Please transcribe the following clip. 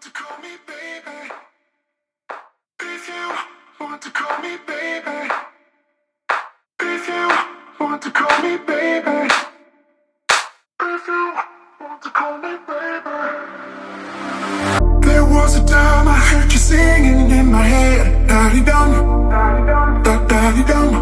want to call me baby. If you want to call me baby. If you want to call me baby. If you want to call me baby. There was a time I heard you singing in my head. Da-di-dum, da-di-dum,